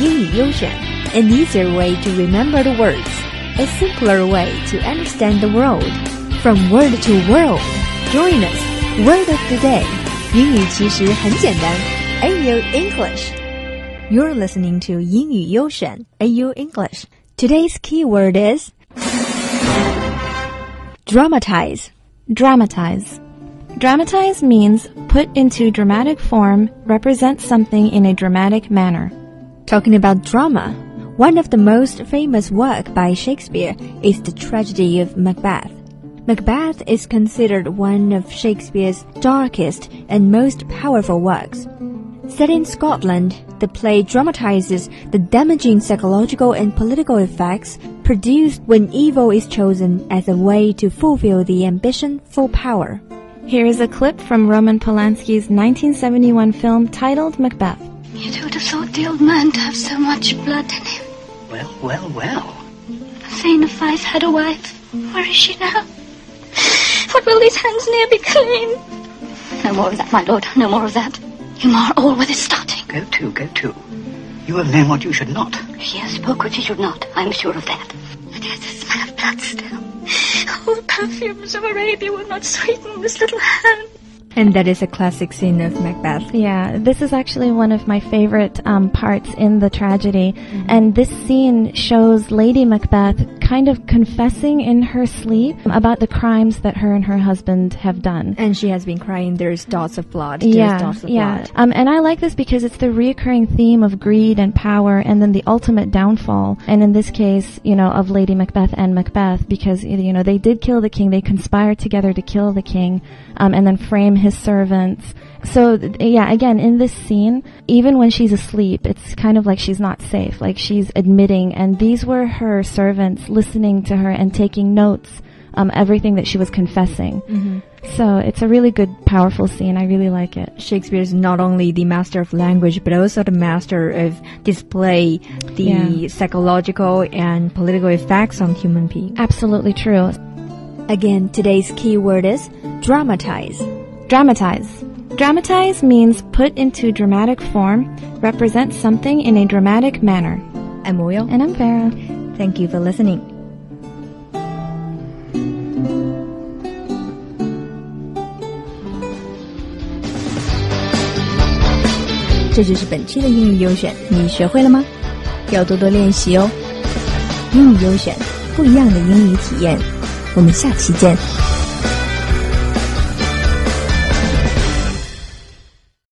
英语优选，an easier way to remember the words, a simpler way to understand the world. From word to world, join us. Word of the day，英语其实很简单。AU English. You're listening to 英语优选 AU English. Today's keyword is dramatize. Dramatize. Dramatize means put into dramatic form, represent something in a dramatic manner. Talking about drama, one of the most famous work by Shakespeare is the tragedy of Macbeth. Macbeth is considered one of Shakespeare's darkest and most powerful works. Set in Scotland, the play dramatizes the damaging psychological and political effects produced when evil is chosen as a way to fulfill the ambition for power. Here is a clip from Roman Polanski's 1971 film titled Macbeth. You'd have thought the old man to have so much blood in him. Well, well, well. Thane of Fife had a wife. Where is she now? What will these hands near be clean? No more of that, my lord. No more of that. You mar all with his starting. Go to, go to. You have known what you should not. He has spoke what he should not. I'm sure of that. But there's the smell of blood still. All the perfumes of Arabia will not sweeten this little hand. And that is a classic scene of Macbeth. Yeah, this is actually one of my favorite um, parts in the tragedy. Mm-hmm. And this scene shows Lady Macbeth kind of confessing in her sleep about the crimes that her and her husband have done. And she has been crying, there's dots of blood. yeah, dots of yeah. blood. Um, and I like this because it's the reoccurring theme of greed and power and then the ultimate downfall. And in this case, you know, of Lady Macbeth and Macbeth because, you know, they did kill the king. They conspired together to kill the king um, and then frame his servants. So yeah, again, in this scene, even when she's asleep, it's kind of like she's not safe, like she's admitting, and these were her servants listening to her and taking notes, um, everything that she was confessing. Mm-hmm. So it's a really good, powerful scene. I really like it. Shakespeare is not only the master of language, but also the master of display the Yeah. psychological and political effects on human beings. Absolutely true. Again, today's keyword is dramatize. Dramatize. Dramatize means put into dramatic form, represent something in a dramatic manner. I'm Will. And I'm Vera. Thank you for listening. 这就是本期的英语优选，你学会了吗？要多多练习哦。英语优选，不一样的英语体验。我们下期见。